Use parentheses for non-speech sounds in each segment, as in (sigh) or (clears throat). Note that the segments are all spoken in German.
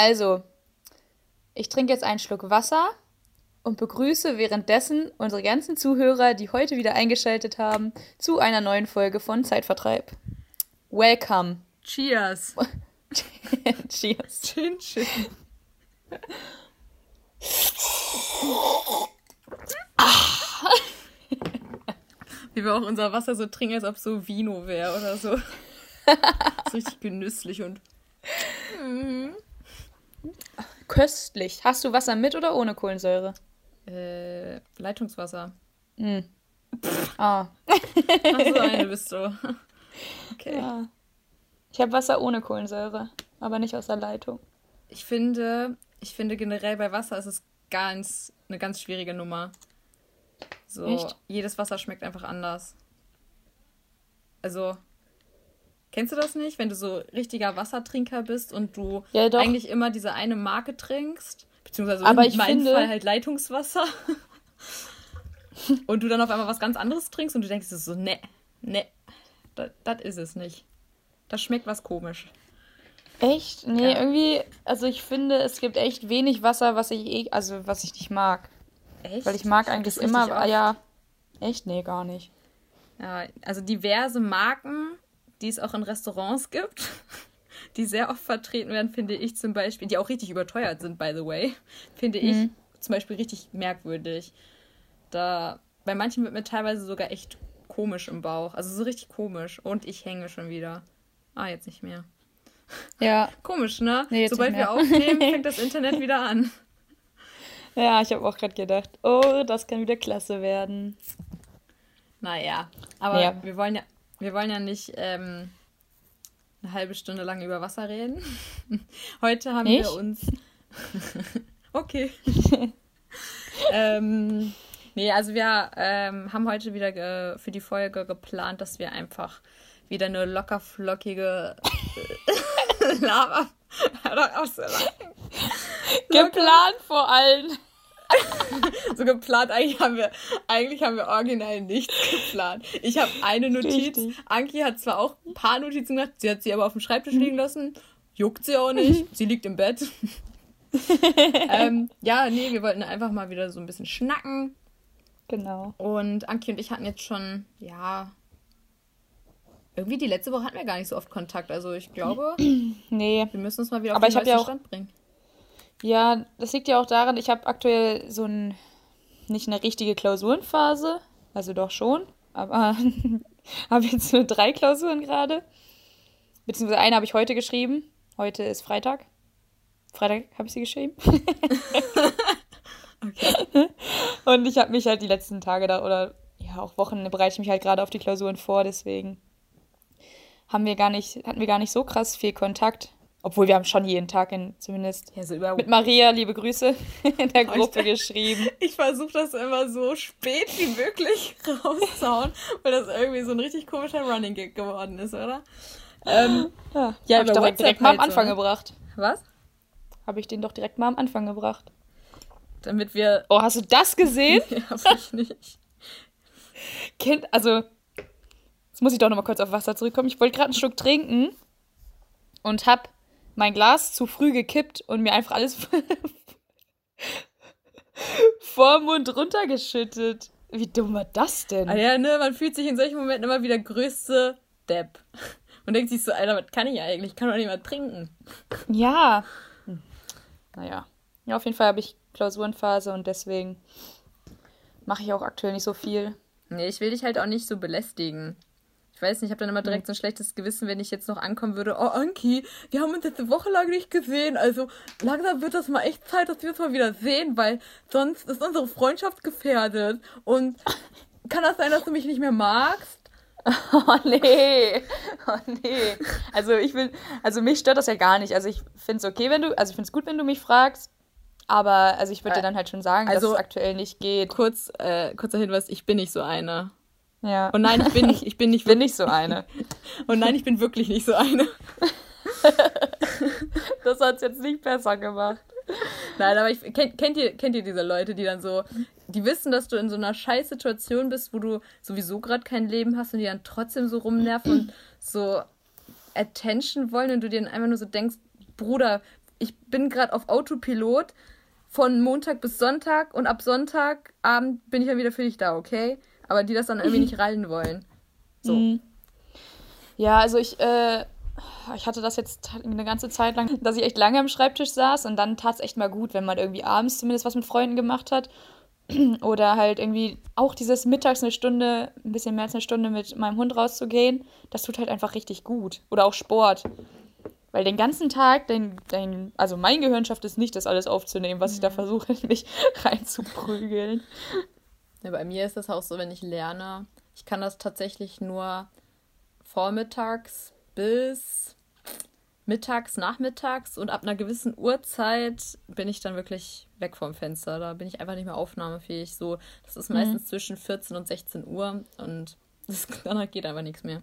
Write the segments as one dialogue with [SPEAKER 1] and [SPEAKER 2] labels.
[SPEAKER 1] Also, ich trinke jetzt einen Schluck Wasser und begrüße währenddessen unsere ganzen Zuhörer, die heute wieder eingeschaltet haben, zu einer neuen Folge von Zeitvertreib. Welcome.
[SPEAKER 2] Cheers. (laughs)
[SPEAKER 1] Cheers.
[SPEAKER 2] Chin, chin. (laughs) Wie wir auch unser Wasser so trinken, als ob es so Vino wäre oder so. (laughs) so richtig genüsslich und.
[SPEAKER 1] Köstlich. Hast du Wasser mit oder ohne Kohlensäure?
[SPEAKER 2] Äh, Leitungswasser.
[SPEAKER 1] Mm. Ah.
[SPEAKER 2] Ach so eine (laughs) bist du. Okay.
[SPEAKER 1] Ja. Ich habe Wasser ohne Kohlensäure, aber nicht aus der Leitung.
[SPEAKER 2] Ich finde, ich finde generell bei Wasser ist es ganz eine ganz schwierige Nummer. So,
[SPEAKER 1] Echt?
[SPEAKER 2] jedes Wasser schmeckt einfach anders. Also, kennst du das nicht, wenn du so richtiger Wassertrinker bist und du
[SPEAKER 1] Ja,
[SPEAKER 2] eigentlich immer diese eine Marke trinkst, beziehungsweise
[SPEAKER 1] Aber
[SPEAKER 2] in
[SPEAKER 1] ich
[SPEAKER 2] meinem
[SPEAKER 1] finde-
[SPEAKER 2] Fall halt Leitungswasser. (laughs) und du dann auf einmal was ganz anderes trinkst und du denkst so, ne, ne, das ist es nicht. Das schmeckt was komisch.
[SPEAKER 1] Echt? Nee,
[SPEAKER 2] Ja.
[SPEAKER 1] irgendwie, also ich finde, es gibt echt wenig Wasser, was ich eh, also was ich nicht mag.
[SPEAKER 2] Echt?
[SPEAKER 1] Weil ich mag eigentlich immer, ja. Echt? Nee, gar nicht.
[SPEAKER 2] Ja, also diverse Marken, die es auch in Restaurants gibt, (laughs) die sehr oft vertreten werden, finde ich zum Beispiel, die auch richtig überteuert sind, by the way, finde ich
[SPEAKER 1] Mhm.
[SPEAKER 2] zum Beispiel richtig merkwürdig. Da, bei manchen wird mir teilweise sogar echt komisch im Bauch. Also so richtig komisch. Und ich hänge schon wieder. Ah, jetzt nicht mehr. (laughs)
[SPEAKER 1] Ja.
[SPEAKER 2] Komisch, ne?
[SPEAKER 1] Nee,
[SPEAKER 2] Sobald wir aufnehmen, fängt das (laughs) Internet wieder an.
[SPEAKER 1] Ja, ich habe auch gerade gedacht, oh, das kann wieder klasse werden.
[SPEAKER 2] Naja, aber
[SPEAKER 1] Ja.
[SPEAKER 2] wir wollen ja, wir wollen ja nicht ähm, eine halbe Stunde lang über Wasser reden. (laughs) Heute haben
[SPEAKER 1] Nicht?
[SPEAKER 2] wir uns. (laughs) okay. (laughs) ähm, nee, also wir ähm, haben heute wieder für die Folge geplant, dass wir einfach wieder eine locker flockige äh, Lava. Hör doch auf so.
[SPEAKER 1] Geplant vor allem. (laughs)
[SPEAKER 2] So geplant, eigentlich haben wir, eigentlich haben wir original nichts geplant. Ich habe eine Notiz.
[SPEAKER 1] Richtig.
[SPEAKER 2] Anki hat zwar auch ein paar Notizen gemacht, sie hat sie aber auf dem Schreibtisch liegen lassen. Juckt sie auch nicht. Sie liegt im Bett. (laughs) ähm, ja, nee, wir wollten einfach mal wieder so ein bisschen schnacken.
[SPEAKER 1] Genau.
[SPEAKER 2] Und Anki und ich hatten jetzt schon, ja. Irgendwie die letzte Woche hatten wir gar nicht so oft Kontakt. Also ich glaube, (clears throat)
[SPEAKER 1] Nee.
[SPEAKER 2] wir müssen uns mal wieder auf
[SPEAKER 1] Aber
[SPEAKER 2] den
[SPEAKER 1] ich
[SPEAKER 2] neuesten
[SPEAKER 1] ja auch-
[SPEAKER 2] Stand bringen.
[SPEAKER 1] Ja, das liegt ja auch daran, ich habe aktuell so ein, nicht eine richtige Klausurenphase, also doch schon, aber (laughs) habe jetzt nur drei Klausuren gerade. Beziehungsweise eine habe ich heute geschrieben. Heute ist Freitag. Freitag habe ich sie geschrieben. (laughs) (laughs) Und ich habe mich halt die letzten Tage da oder ja auch Wochen bereite ich mich halt gerade auf die Klausuren vor, deswegen haben wir gar nicht, hatten wir gar nicht so krass viel Kontakt. Obwohl wir haben schon jeden Tag in, zumindest
[SPEAKER 2] Ja, so
[SPEAKER 1] mit Maria, liebe Grüße, (laughs) in der Gruppe geschrieben. (laughs)
[SPEAKER 2] Ich versuche das immer so spät wie möglich (laughs) rauszuhauen, weil das irgendwie so ein richtig komischer Running Gag geworden ist, oder? Ähm,
[SPEAKER 1] Ja,
[SPEAKER 2] Ja,
[SPEAKER 1] habe ich doch
[SPEAKER 2] WhatsApp
[SPEAKER 1] direkt mal am
[SPEAKER 2] halt so,
[SPEAKER 1] Anfang
[SPEAKER 2] ne?
[SPEAKER 1] gebracht.
[SPEAKER 2] was?
[SPEAKER 1] Habe ich den doch direkt mal am Anfang gebracht.
[SPEAKER 2] Damit wir.
[SPEAKER 1] Oh, hast du das gesehen?
[SPEAKER 2] Ja, hab ich nicht.
[SPEAKER 1] Kind, also, jetzt muss ich doch noch mal kurz auf Wasser zurückkommen. Ich wollte gerade einen Schluck trinken und hab mein Glas zu früh gekippt und mir einfach alles (laughs) vor Mund runtergeschüttet. Wie dumm war das denn?
[SPEAKER 2] Ah ja, ne, man fühlt sich in solchen Momenten immer wie der größte Depp. (laughs) Und denkt sich so, Alter, was kann ich eigentlich? Ich kann doch nicht mal trinken.
[SPEAKER 1] Ja. Hm. Naja. Ja, auf jeden Fall habe ich Klausurenphase und deswegen mache ich auch aktuell nicht so viel.
[SPEAKER 2] Nee, ich will dich halt auch nicht so belästigen. Ich weiß nicht, ich habe dann immer direkt so ein schlechtes Gewissen, wenn ich jetzt noch ankommen würde. Oh, Anki, wir haben uns jetzt eine Woche lang nicht gesehen. Also langsam wird das mal echt Zeit, dass wir uns mal wieder sehen, weil sonst ist unsere Freundschaft gefährdet. Und (laughs) kann das sein, dass du mich nicht mehr magst? (laughs)
[SPEAKER 1] Oh nee. Oh nee. Also ich will, also mich stört das ja gar nicht. Also ich finde es okay, wenn du, also ich finde es gut, wenn du mich fragst. Aber also ich würde dir dann halt schon sagen,
[SPEAKER 2] Also-
[SPEAKER 1] dass es aktuell nicht geht.
[SPEAKER 2] Kurz, äh, kurzer Hinweis, ich bin nicht so eine.
[SPEAKER 1] Ja.
[SPEAKER 2] Und nein, ich bin nicht, ich bin nicht
[SPEAKER 1] ich bin nicht so eine. (laughs)
[SPEAKER 2] Und nein, ich bin wirklich nicht so eine. (laughs)
[SPEAKER 1] Das hat es jetzt nicht besser gemacht.
[SPEAKER 2] Nein, aber ich, kennt, kennt, ihr, kennt ihr diese Leute, die dann so, die wissen, dass du in so einer scheiß Situation bist, wo du sowieso gerade kein Leben hast und die dann trotzdem so rumnerven und so Attention wollen und du dir dann einfach nur so denkst, Bruder, ich bin gerade auf Autopilot von Montag bis Sonntag und ab Sonntagabend bin ich dann wieder für dich da, okay? Aber die das dann irgendwie nicht (laughs) rallen wollen. So.
[SPEAKER 1] Mhm. Ja, also ich, äh, ich hatte das jetzt eine ganze Zeit lang, dass ich echt lange am Schreibtisch saß und dann tat es echt mal gut, wenn man irgendwie abends zumindest was mit Freunden gemacht hat. (clears throat) Oder halt irgendwie auch dieses Mittags eine Stunde, ein bisschen mehr als eine Stunde mit meinem Hund rauszugehen, das tut halt einfach richtig gut. Oder auch Sport. Weil den ganzen Tag, dein, dein, also mein Gehirn schafft es nicht, das alles aufzunehmen, was ich da versuche, (laughs) mich reinzuprügeln.
[SPEAKER 2] Ja, bei mir ist das auch so, wenn ich lerne, ich kann das tatsächlich nur vormittags bis mittags, nachmittags und ab einer gewissen Uhrzeit bin ich dann wirklich weg vom Fenster. Da bin ich einfach nicht mehr aufnahmefähig. So, das ist meistens mhm. zwischen 14 und 16 Uhr und (laughs) das, danach geht einfach nichts mehr.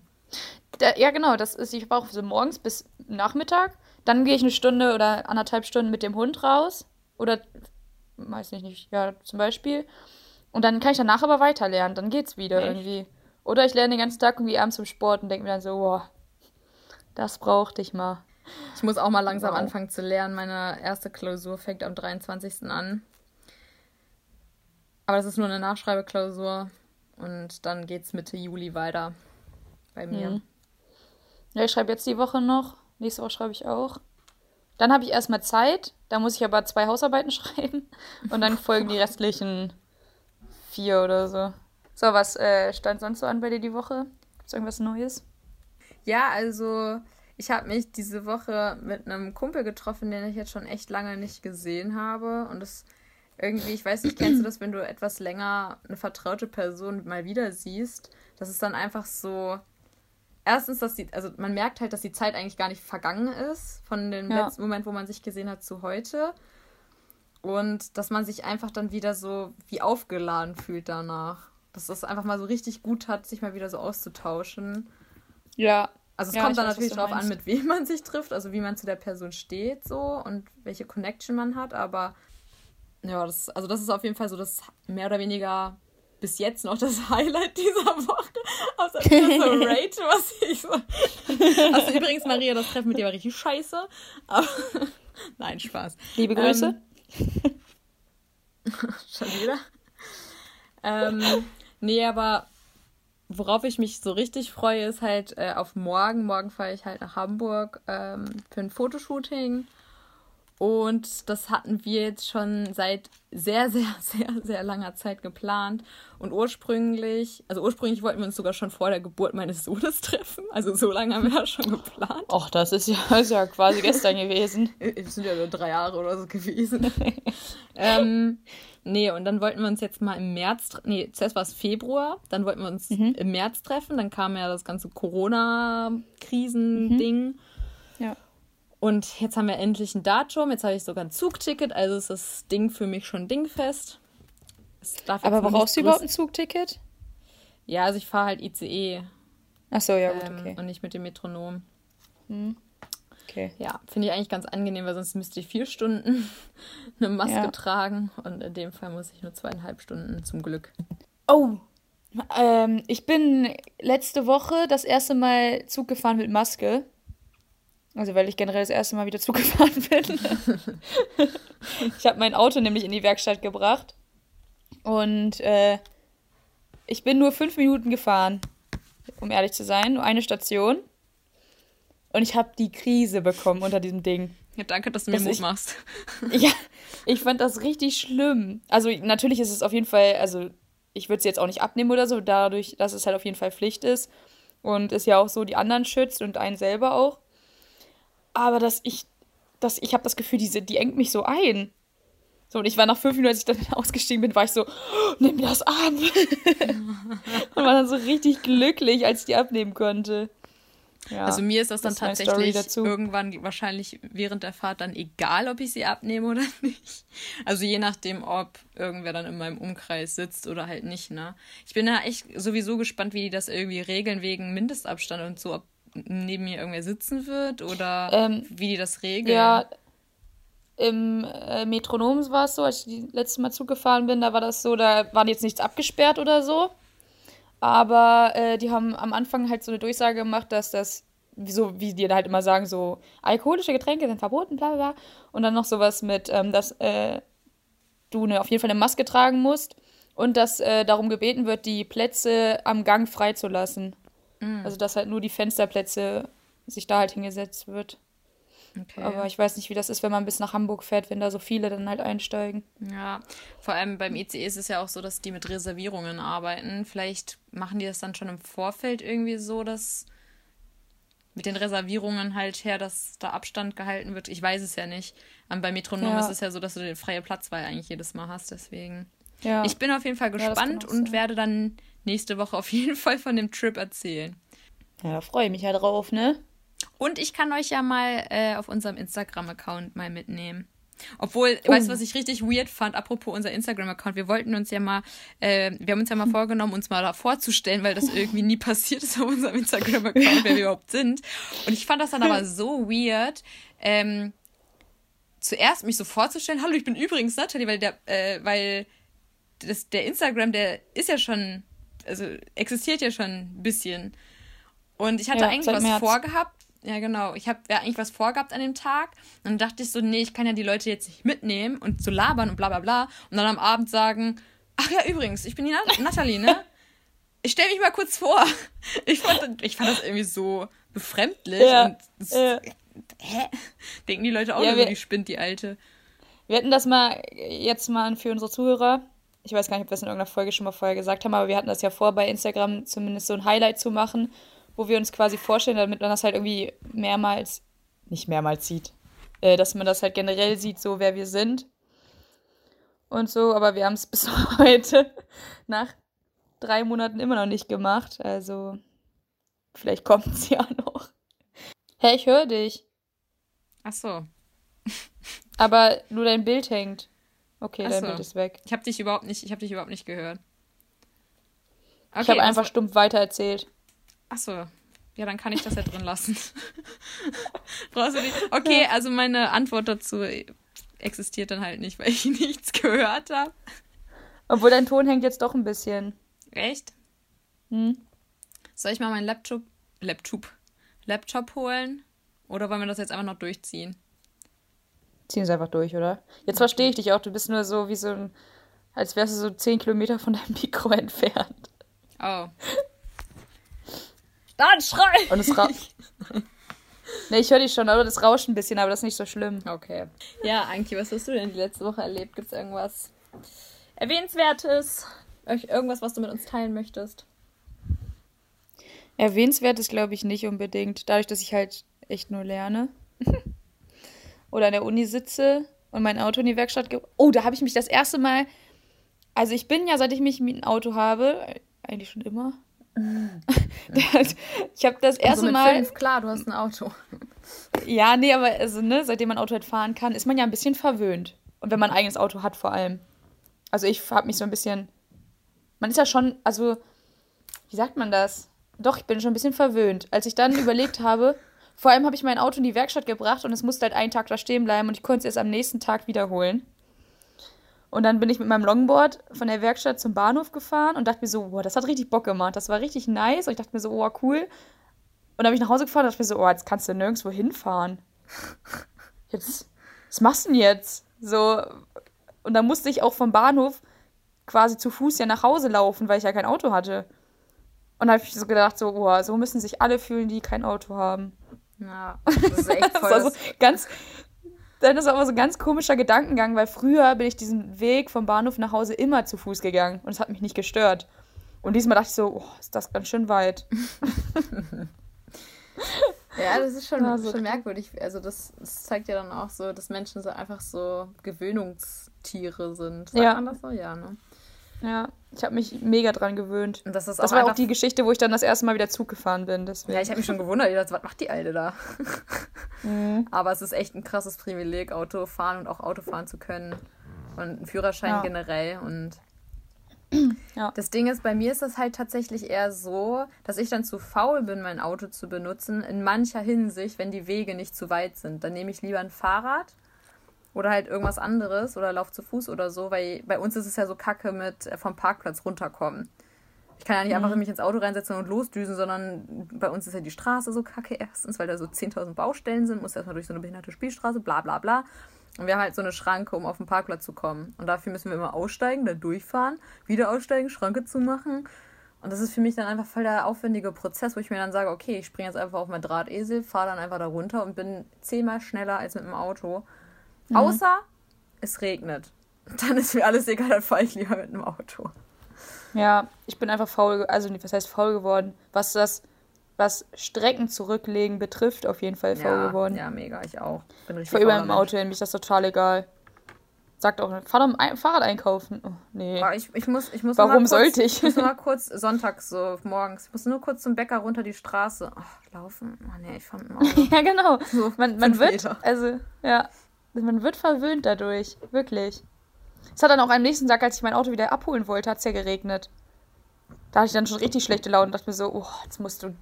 [SPEAKER 1] Da, ja, genau, das ist, ich brauche so morgens bis Nachmittag. Dann gehe ich eine Stunde oder anderthalb Stunden mit dem Hund raus. Oder, weiß ich nicht, ja, zum Beispiel. Und dann kann ich danach aber weiter lernen. Dann geht's wieder Echt? irgendwie. Oder ich lerne den ganzen Tag irgendwie abends zum Sport und denke mir dann so, boah, das brauchte ich mal.
[SPEAKER 2] Ich muss auch mal langsam wow. anfangen zu lernen. Meine erste Klausur fängt am 23. an. Aber das ist nur eine Nachschreibeklausur. Und dann geht's Mitte Juli weiter bei mir. Mhm.
[SPEAKER 1] Ja, ich schreibe jetzt die Woche noch. Nächste Woche schreibe ich auch. Dann habe ich erstmal Zeit. Da muss ich aber zwei Hausarbeiten (laughs) schreiben. Und dann folgen die restlichen vier oder so. So, was äh, stand sonst so an bei dir die Woche? Gibt es irgendwas Neues?
[SPEAKER 2] Ja, also ich habe mich diese Woche mit einem Kumpel getroffen, den ich jetzt schon echt lange nicht gesehen habe. Und das irgendwie, ich weiß nicht, kennst du das, wenn du etwas länger eine vertraute Person mal wieder siehst? Das ist dann einfach so, erstens, dass die, also man merkt halt, dass die Zeit eigentlich gar nicht vergangen ist, von dem ja. letzten Moment, wo man sich gesehen hat, zu heute. Und dass man sich einfach dann wieder so wie aufgeladen fühlt danach. Dass das einfach mal so richtig gut hat, sich mal wieder so auszutauschen. Ja. Also es ja, kommt dann weiß, natürlich darauf an, mit wem man sich trifft, also wie man zu der Person steht so und welche Connection man hat, aber ja, das, also das ist auf jeden Fall so das mehr oder weniger bis jetzt noch das (laughs) Highlight dieser Woche. Außer das so (laughs) Rate, was ich so. Also übrigens, Maria, das Treffen mit dir war richtig scheiße. Aber (laughs) Nein, Spaß. Liebe Grüße. Ähm, (laughs) schon wieder. Ähm, nee, aber worauf ich mich so richtig freue, ist halt äh, auf morgen. Morgen fahre ich halt nach Hamburg ähm, für ein Fotoshooting. Und das hatten wir jetzt schon seit sehr, (laughs) sehr, sehr, sehr langer Zeit geplant. Und ursprünglich, also ursprünglich wollten wir uns sogar schon vor der Geburt meines Sohnes treffen. Also so lange haben wir das schon geplant.
[SPEAKER 1] Ach, das ist ja, (laughs) ist ja quasi gestern gewesen. (laughs)
[SPEAKER 2] Es sind ja nur drei Jahre oder so gewesen. ähm, nee, und dann wollten wir uns jetzt mal im März, nee, zuerst war es Februar, dann wollten wir uns mhm. im März treffen. Dann kam ja das ganze Corona-Krisen-Ding. Mhm. Ja. Und jetzt haben wir endlich ein Datum. Jetzt habe ich sogar ein Zugticket. Also ist das Ding für mich schon dingfest.
[SPEAKER 1] Aber brauchst du überhaupt ein Zugticket?
[SPEAKER 2] Ja, also ich fahre halt ICE. Ach so, ja, gut, ähm, okay. Und nicht mit dem Metronom. Hm. Okay. Ja, finde ich eigentlich ganz angenehm, weil sonst müsste ich vier Stunden (laughs) eine Maske ja. tragen. Und in dem Fall muss ich nur zweieinhalb Stunden zum Glück.
[SPEAKER 1] Oh, ähm, ich bin letzte Woche das erste Mal Zug gefahren mit Maske. Also weil ich generell das erste Mal wieder (laughs) zugefahren bin. (laughs) ich habe mein Auto nämlich in die Werkstatt gebracht. Und äh, ich bin nur fünf Minuten gefahren, um ehrlich zu sein. Nur eine Station. Und ich habe die Krise bekommen unter diesem Ding.
[SPEAKER 2] Ja, danke, dass du mir Mut ich, machst. (laughs)
[SPEAKER 1] ja, ich fand das richtig schlimm. Also natürlich ist es auf jeden Fall, also ich würde es jetzt auch nicht abnehmen oder so, dadurch, dass es halt auf jeden Fall Pflicht ist. Und es ja auch so die anderen schützt und einen selber auch aber dass ich, dass ich habe das Gefühl, diese, die engt mich so ein. So, und ich war nach fünf Minuten, als ich dann (laughs) ausgestiegen bin, war ich so, oh, nimm mir das ab. (laughs) und war dann so richtig glücklich, als ich die abnehmen konnte.
[SPEAKER 2] Ja, also mir ist das dann das tatsächlich irgendwann wahrscheinlich während der Fahrt dann egal, ob ich sie abnehme oder (laughs) nicht. Also je nachdem, ob irgendwer dann in meinem Umkreis sitzt oder halt nicht, ne? Ich bin da echt sowieso gespannt, wie die das irgendwie regeln wegen Mindestabstand und so, ob neben mir irgendwer sitzen wird oder ähm, wie die das regeln? Ja,
[SPEAKER 1] im äh, Metronom war es so, als ich das letzte Mal zugefahren bin, da war das so, da war jetzt nichts abgesperrt oder so. Aber äh, die haben am Anfang halt so eine Durchsage gemacht, dass das so wie die halt immer sagen, so alkoholische Getränke sind verboten, bla bla bla. Und dann noch sowas mit, ähm, dass äh, du eine, auf jeden Fall eine Maske tragen musst und dass äh, darum gebeten wird, die Plätze am Gang freizulassen. Mhm. Also dass halt nur die Fensterplätze sich da halt hingesetzt wird. Okay. Aber ich weiß nicht, wie das ist, wenn man bis nach Hamburg fährt, wenn da so viele dann halt einsteigen.
[SPEAKER 2] Ja, vor allem beim ICE ist es ja auch so, dass die mit Reservierungen arbeiten. Vielleicht machen die das dann schon im Vorfeld irgendwie so, dass mit den Reservierungen halt her, dass da Abstand gehalten wird. Ich weiß es ja nicht. Aber bei Metronom ja. ist es ja so, dass du den freie Platzwahl eigentlich jedes Mal hast, deswegen. Ja. Ich bin auf jeden Fall gespannt ja, und werde dann nächste Woche auf jeden (laughs) Fall von dem Trip erzählen.
[SPEAKER 1] Ja, da freue ich mich ja drauf, ne?
[SPEAKER 2] Und ich kann euch ja mal äh, auf unserem Instagram-Account mal mitnehmen. Obwohl, oh. weißt du, was ich richtig weird fand, apropos unser Instagram-Account, wir wollten uns ja mal, äh, wir haben uns ja mal (laughs) vorgenommen, uns mal da vorzustellen, weil das irgendwie nie passiert ist auf unserem Instagram-Account, wer wir überhaupt sind. Und ich fand das dann aber so weird, ähm, zuerst mich so vorzustellen, hallo, ich bin übrigens Natalie, weil der, äh, weil das, der Instagram, der ist ja schon, also existiert ja schon ein bisschen. Und ich hatte ja, eigentlich was März. vorgehabt, ja, genau. Ich habe ja eigentlich was vorgehabt an dem Tag. Und dann dachte ich so, nee, ich kann ja die Leute jetzt nicht mitnehmen und so labern und bla bla bla. Und dann am Abend sagen, ach ja, übrigens, ich bin die Nat Nathalie, ne? Ich stelle mich mal kurz vor. (laughs) Ich fand, ich fand das irgendwie so befremdlich. Ja, und ja. Hä? Denken die Leute auch ja, die spinnt, die Alte.
[SPEAKER 1] Wir hätten das mal jetzt mal für unsere Zuhörer. Ich weiß gar nicht, ob wir das in irgendeiner Folge schon mal vorher gesagt haben, aber wir hatten das ja vor, bei Instagram zumindest so ein Highlight zu machen wo wir uns quasi vorstellen, damit man das halt irgendwie mehrmals, nicht mehrmals sieht, äh, dass man das halt generell sieht, so wer wir sind und so, aber wir haben es (laughs) bis heute nach drei Monaten immer noch nicht gemacht, also vielleicht kommt es ja (laughs) noch. Hey, ich höre dich.
[SPEAKER 2] Ach so.
[SPEAKER 1] aber nur dein Bild hängt. Okay,
[SPEAKER 2] Ach
[SPEAKER 1] dein. Bild ist weg.
[SPEAKER 2] Ich habe dich überhaupt nicht, ich habe dich überhaupt nicht gehört.
[SPEAKER 1] Okay, ich habe einfach stumpf weitererzählt.
[SPEAKER 2] Achso. Ja, dann kann ich das ja drin lassen. (laughs) Brauchst du nicht. Okay, also meine Antwort dazu existiert dann halt nicht, weil ich (laughs) nichts gehört habe.
[SPEAKER 1] Obwohl dein Ton hängt jetzt doch ein bisschen.
[SPEAKER 2] Echt? Hm. Soll ich mal meinen Laptop, Laptop, Laptop holen? Oder wollen wir das jetzt einfach noch durchziehen?
[SPEAKER 1] Ziehen es einfach durch, oder? Jetzt verstehe ich dich auch. Du bist nur so wie so ein, als wärst du so 10 Kilometer von deinem (laughs) Mikro entfernt.
[SPEAKER 2] Oh. Dann schrei! Und es
[SPEAKER 1] rauscht. (laughs) ne, ich höre dich schon, aber das rauscht ein bisschen, aber das ist nicht so schlimm.
[SPEAKER 2] Okay. Ja, Anki, was hast du denn die letzte Woche erlebt? Gibt es irgendwas Erwähnenswertes? Irgendwas, was du mit uns teilen möchtest?
[SPEAKER 1] Erwähnenswertes glaube ich nicht unbedingt. Dadurch, dass ich halt echt nur lerne. (laughs) Oder an der Uni sitze und mein Auto in die Werkstatt ge Oh, da habe ich mich das erste Mal. Also ich bin ja, seit ich mich mit ein Auto habe, eigentlich schon immer, (laughs) ich habe das erste also Mal.
[SPEAKER 2] Fünf, klar, du hast ein Auto. (laughs)
[SPEAKER 1] Ja, nee, aber also, ne, seitdem man Auto halt fahren kann, ist man ja ein bisschen verwöhnt. Und wenn man ein eigenes Auto hat, vor allem. Also ich habe mich so ein bisschen. Man ist ja schon, also, wie sagt man das? Doch, ich bin schon ein bisschen verwöhnt. Als ich dann überlegt habe, vor allem habe ich mein Auto in die Werkstatt gebracht und es musste halt einen Tag da stehen bleiben und ich konnte es erst am nächsten Tag wiederholen. Und dann bin ich mit meinem Longboard von der Werkstatt zum Bahnhof gefahren und dachte mir so, boah, das hat richtig Bock gemacht. Das war richtig nice. Und ich dachte mir so, oh, cool. Und dann bin ich nach Hause gefahren und dachte mir so, oh, jetzt kannst du nirgendwo hinfahren. (laughs) Jetzt, was machst du denn jetzt? So. Und dann musste ich auch vom Bahnhof quasi zu Fuß ja nach Hause laufen, weil ich ja kein Auto hatte. Und da habe ich so gedacht, so, boah, so müssen sich alle fühlen, die kein Auto haben. Ja, (laughs) das ist echt voll. das war so ganz, dann ist aber so ein ganz komischer Gedankengang, weil früher bin ich diesen Weg vom Bahnhof nach Hause immer zu Fuß gegangen und es hat mich nicht gestört. Und diesmal dachte ich so, oh, ist das ganz schön weit. (laughs)
[SPEAKER 2] ja, das ist schon, also, schon merkwürdig. Also das, das, zeigt ja dann auch so, dass Menschen so einfach so Gewöhnungstiere sind. Sagt
[SPEAKER 1] ja.
[SPEAKER 2] man das so? Ja, ne?
[SPEAKER 1] Ja, ich habe mich mega dran gewöhnt. Und das ist das war auch die Geschichte, wo ich dann das erste Mal wieder Zug gefahren bin. Deswegen.
[SPEAKER 2] Ja, ich habe mich schon gewundert, dachte, was macht die Alte da? (laughs) Mhm. Aber es ist echt ein krasses Privileg, Auto fahren und auch Auto fahren zu können. Und einen Führerschein ja. generell. Und (clears throat) ja. das Ding ist, bei mir ist das halt tatsächlich eher so, dass ich dann zu faul bin, mein Auto zu benutzen. In mancher Hinsicht, wenn die Wege nicht zu weit sind. Dann nehme ich lieber ein Fahrrad oder halt irgendwas anderes oder lauf zu Fuß oder so, weil bei uns ist es ja so kacke mit äh, vom Parkplatz runterkommen. Ich kann ja nicht mhm. einfach mich ins Auto reinsetzen und losdüsen, sondern bei uns ist ja die Straße so kacke erstens, weil da so 10.000 Baustellen sind, muss erstmal durch so eine behinderte Spielstraße, bla bla bla. Und wir haben halt so eine Schranke, um auf den Parkplatz zu kommen. Und dafür müssen wir immer aussteigen, da durchfahren, wieder aussteigen, Schranke zumachen. Und das ist für mich dann einfach voll der aufwendige Prozess, wo ich mir dann sage, okay, ich springe jetzt einfach auf meinen Drahtesel, fahre dann einfach da runter und bin zehnmal schneller als mit dem Auto. Mhm. Außer es regnet. (laughs) Dann ist mir alles egal, dann fahre ich lieber mit dem Auto.
[SPEAKER 1] Ja, ich bin einfach faul, also was heißt faul geworden? Was das, was Strecken zurücklegen betrifft, auf jeden Fall faul
[SPEAKER 2] ja,
[SPEAKER 1] geworden.
[SPEAKER 2] Ja, mega, ich auch.
[SPEAKER 1] Bin richtig ich fahre immer im Auto hin, mich das total egal. Sagt auch, fahr doch ein Fahrrad einkaufen. Oh, nee.
[SPEAKER 2] Ich, ich muss, ich muss
[SPEAKER 1] Warum kurz, sollte ich?
[SPEAKER 2] Ich muss mal kurz, sonntags so morgens, ich muss nur kurz zum Bäcker runter die Straße. Ach, laufen. Oh nee, ich (laughs) Auto.
[SPEAKER 1] ja, genau. So, man, man wird, also, ja, man wird verwöhnt dadurch. Wirklich. Es hat dann auch am nächsten Tag, als ich mein Auto wieder abholen wollte, hat es ja geregnet. Da hatte ich dann schon richtig schlechte Laune und dachte mir so, oh, jetzt musst du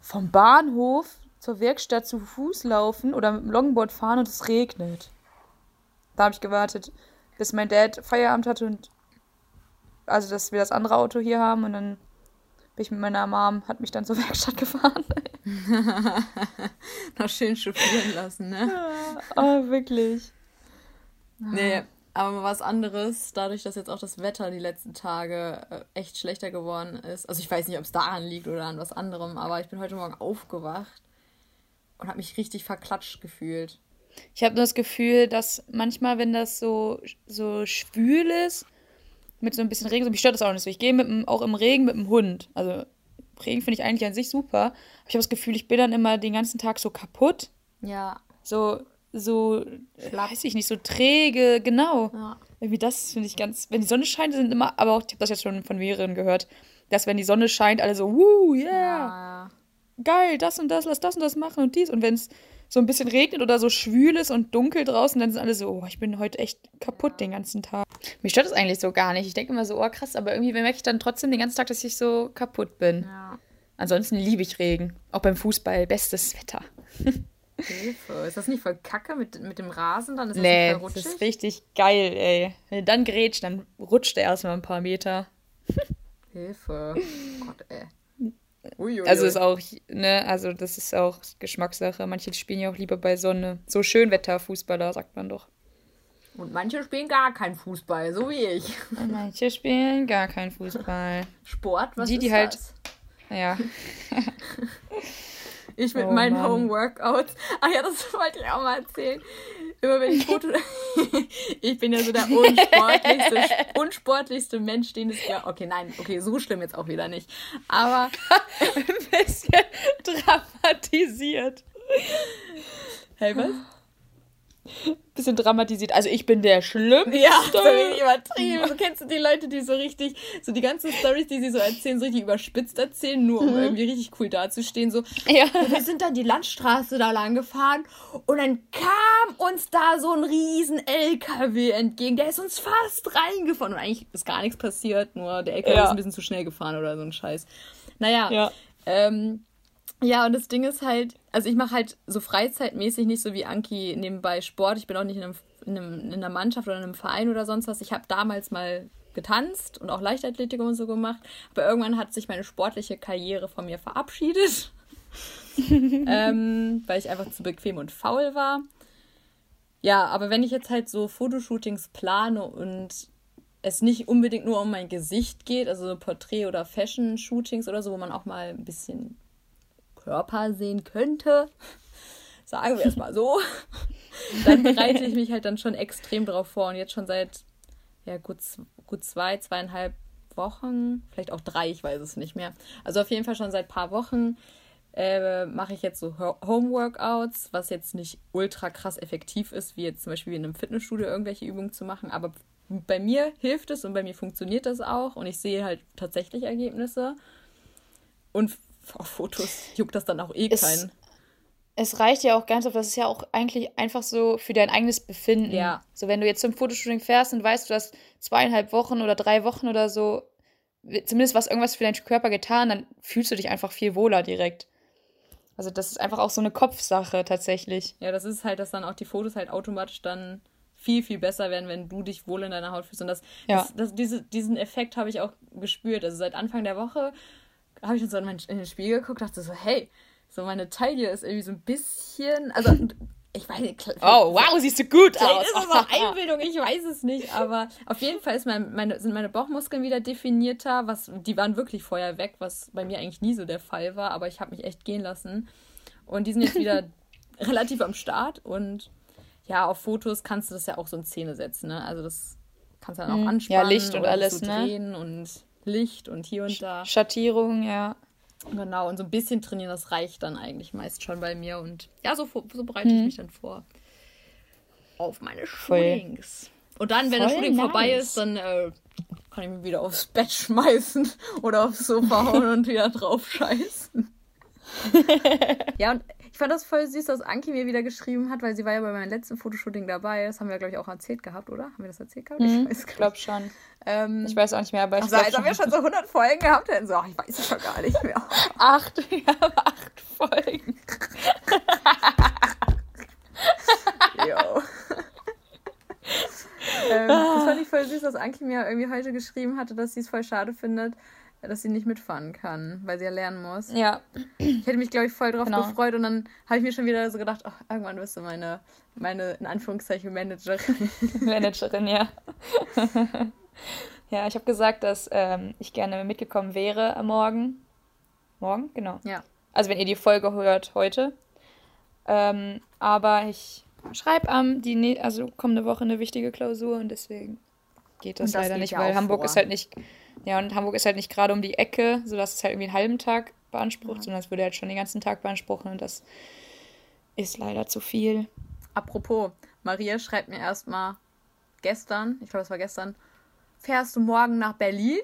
[SPEAKER 1] vom Bahnhof zur Werkstatt zu Fuß laufen oder mit dem Longboard fahren und es regnet. Da habe ich gewartet, bis mein Dad Feierabend hatte und also dass wir das andere Auto hier haben und dann bin ich mit meiner Mom, hat mich dann zur (laughs) Werkstatt gefahren. (laughs)
[SPEAKER 2] Noch schön chauffieren lassen, ne?
[SPEAKER 1] Oh, (laughs) wirklich.
[SPEAKER 2] Nee, aber was anderes, dadurch, dass jetzt auch das Wetter die letzten Tage äh, echt schlechter geworden ist. Also ich weiß nicht, ob es daran liegt oder an was anderem, aber ich bin heute Morgen aufgewacht und habe mich richtig verklatscht gefühlt.
[SPEAKER 1] Ich habe nur das Gefühl, dass manchmal, wenn das so, so schwül ist, mit so ein bisschen Regen, so mich stört das auch nicht so. Ich gehe mit dem, auch im Regen mit dem Hund. Also Regen finde ich eigentlich an sich super. Aber ich habe das Gefühl, ich bin dann immer den ganzen Tag so kaputt. Ja. So so, Schlapp. weiß ich nicht, so träge, genau. Ja. Irgendwie das finde ich ganz, wenn die Sonne scheint, sind immer, aber auch, ich habe das jetzt schon von mehreren gehört, dass wenn die Sonne scheint, alle so, wuh, yeah, ja. geil, das und das, lass das und das machen und dies. Und wenn es so ein bisschen regnet oder so schwül ist und dunkel draußen, dann sind alle so, oh, ich bin heute echt kaputt den ganzen Tag. Mich stört das eigentlich so gar nicht. Ich denke immer so, oh krass, aber irgendwie merke ich dann trotzdem den ganzen Tag, dass ich so kaputt bin. Ja. Ansonsten liebe ich Regen. Auch beim Fußball, bestes Wetter. (laughs)
[SPEAKER 2] Hilfe. Ist das nicht voll kacke mit, mit dem Rasen? Dann ist das
[SPEAKER 1] nee, das ist richtig geil, ey. Wenn du dann grätscht, dann rutscht er erstmal ein paar Meter. (laughs)
[SPEAKER 2] Hilfe. Gott, ey.
[SPEAKER 1] Uiuiui. Also ist auch, ne, also das ist auch Geschmackssache. Manche spielen ja auch lieber bei Sonne. So Schönwetterfußballer, sagt man doch.
[SPEAKER 2] Und manche spielen gar keinen Fußball, so wie ich.
[SPEAKER 1] Und manche spielen gar keinen Fußball.
[SPEAKER 2] Sport, was die, ist die halt, das?
[SPEAKER 1] Ja. (laughs)
[SPEAKER 2] Ich mit oh, meinen. Home-Workouts. Ach ja, das wollte ich auch mal erzählen. Immer wenn ich Foto. (laughs) ich bin ja so der unsportlichste, (laughs) unsportlichste Mensch, den es ja. Okay, nein, okay, so schlimm jetzt auch wieder nicht. Aber. (laughs)
[SPEAKER 1] Ein bisschen dramatisiert.
[SPEAKER 2] Hey, was?
[SPEAKER 1] Bisschen dramatisiert. Also ich bin der Schlimmste.
[SPEAKER 2] Ja, übertrieben. So (laughs) kennst du die Leute, die so richtig, so die ganzen Stories, die sie so erzählen, so richtig überspitzt erzählen, nur um mhm. irgendwie richtig cool dazustehen. So, ja. wir sind dann die Landstraße da lang gefahren und dann kam uns da so ein riesen LKW entgegen. Der ist uns fast reingefahren. Und eigentlich ist gar nichts passiert, nur der LKW ja. ist ein bisschen zu schnell gefahren oder so ein Scheiß. Naja, ja. ähm, ja, und das Ding ist halt, also ich mache halt so freizeitmäßig nicht so wie Anki nebenbei Sport. Ich bin auch nicht in, einem, in, einem, in einer Mannschaft oder in einem Verein oder sonst was. Ich habe damals mal getanzt und auch Leichtathletik und so gemacht. Aber irgendwann hat sich meine sportliche Karriere von mir verabschiedet. (laughs) ähm, weil ich einfach zu bequem und faul war. Ja, aber wenn ich jetzt halt so Fotoshootings plane und es nicht unbedingt nur um mein Gesicht geht, also Porträt- oder Fashion-Shootings oder so, wo man auch mal ein bisschen Körper sehen könnte, sagen wir es mal so, dann bereite ich mich halt dann schon extrem drauf vor. Und jetzt schon seit ja, gut, gut zwei, zweieinhalb Wochen, vielleicht auch drei, ich weiß es nicht mehr. Also auf jeden Fall schon seit paar Wochen äh, mache ich jetzt so Home-Workouts, was jetzt nicht ultra krass effektiv ist, wie jetzt zum Beispiel in einem Fitnessstudio irgendwelche Übungen zu machen. Aber bei mir hilft es und bei mir funktioniert das auch und ich sehe halt tatsächlich Ergebnisse. Und auf Fotos juckt das dann auch eh keinen.
[SPEAKER 1] Es reicht ja auch ganz oft, das ist ja auch eigentlich einfach so für dein eigenes Befinden. Ja. So, wenn du jetzt zum Fotoshooting fährst und weißt, du hast zweieinhalb Wochen oder drei Wochen oder so, zumindest was irgendwas für deinen Körper getan, dann fühlst du dich einfach viel wohler direkt. Also, das ist einfach auch so eine Kopfsache tatsächlich.
[SPEAKER 2] Ja, das ist halt, dass dann auch die Fotos halt automatisch dann viel, viel besser werden, wenn du dich wohl in deiner Haut fühlst. Und das, ja. das, das diese, diesen Effekt habe ich auch gespürt. Also seit Anfang der Woche habe ich dann so in, mein, in den Spiegel geguckt dachte so, hey, so meine Taille ist irgendwie so ein bisschen, also ich weiß nicht.
[SPEAKER 1] Oh, wow, siehst du gut aus.
[SPEAKER 2] Ist aber (laughs) Einbildung, ich weiß es nicht. Aber auf jeden Fall mein, meine, sind meine Bauchmuskeln wieder definierter. Was, die waren wirklich vorher weg, was bei mir eigentlich nie so der Fall war. Aber ich habe mich echt gehen lassen. Und die sind jetzt wieder (laughs) relativ am Start. Und ja, auf Fotos kannst du das ja auch so in Szene setzen. Ne? Also das kannst du dann auch anspannen. Ja, Licht und alles, so ne? drehen und Licht und hier und da.
[SPEAKER 1] Schattierung, ja.
[SPEAKER 2] Genau, und so ein bisschen trainieren, das reicht dann eigentlich meist schon bei mir. Und ja, so, so bereite hm. ich mich dann vor auf meine Shootings. Und dann, wenn Voll das Shooting nice. vorbei ist, dann äh, kann ich mich wieder aufs Bett schmeißen (laughs) oder aufs Sofa hauen und wieder drauf scheißen. (laughs) ja, und ich fand das voll süß, dass Anki mir wieder geschrieben hat, weil sie war ja bei meinem letzten Fotoshooting dabei. Das haben wir, glaube ich, auch erzählt gehabt, oder? Haben wir das erzählt gehabt?
[SPEAKER 1] Mhm, ich glaube schon. Ähm, ich weiß auch nicht mehr, aber ich
[SPEAKER 2] also, als ob wir schon so 100 Folgen gehabt hätten. So, ach, ich weiß es schon gar nicht mehr. (laughs)
[SPEAKER 1] acht, wir haben acht Folgen. (laughs)
[SPEAKER 2] Jo. (laughs) ähm, das fand ich voll süß, dass Anki mir irgendwie heute geschrieben hatte, dass sie es voll schade findet, dass sie nicht mitfahren kann, weil sie ja lernen muss. Ja. Ich hätte mich, glaube ich, voll drauf genau. gefreut und dann habe ich mir schon wieder so gedacht, ach, irgendwann wirst du meine, meine, in Anführungszeichen, Managerin. (laughs)
[SPEAKER 1] Managerin, ja. ja, ich habe gesagt, dass ähm, ich gerne mitgekommen wäre morgen. Morgen? Genau. Ja. Also wenn ihr die Folge hört, heute. Ähm, aber ich schreibe am die also kommende Woche eine wichtige Klausur und deswegen geht das, das leider geht nicht, ja weil Hamburg vor. ist halt nicht ja, und Hamburg ist halt nicht gerade um die Ecke, sodass es halt irgendwie einen halben Tag beansprucht, ja. sondern es würde halt schon den ganzen Tag beanspruchen und das ist leider zu viel.
[SPEAKER 2] Apropos, Maria schreibt mir erstmal gestern, ich glaube, es war gestern, fährst du morgen nach Berlin?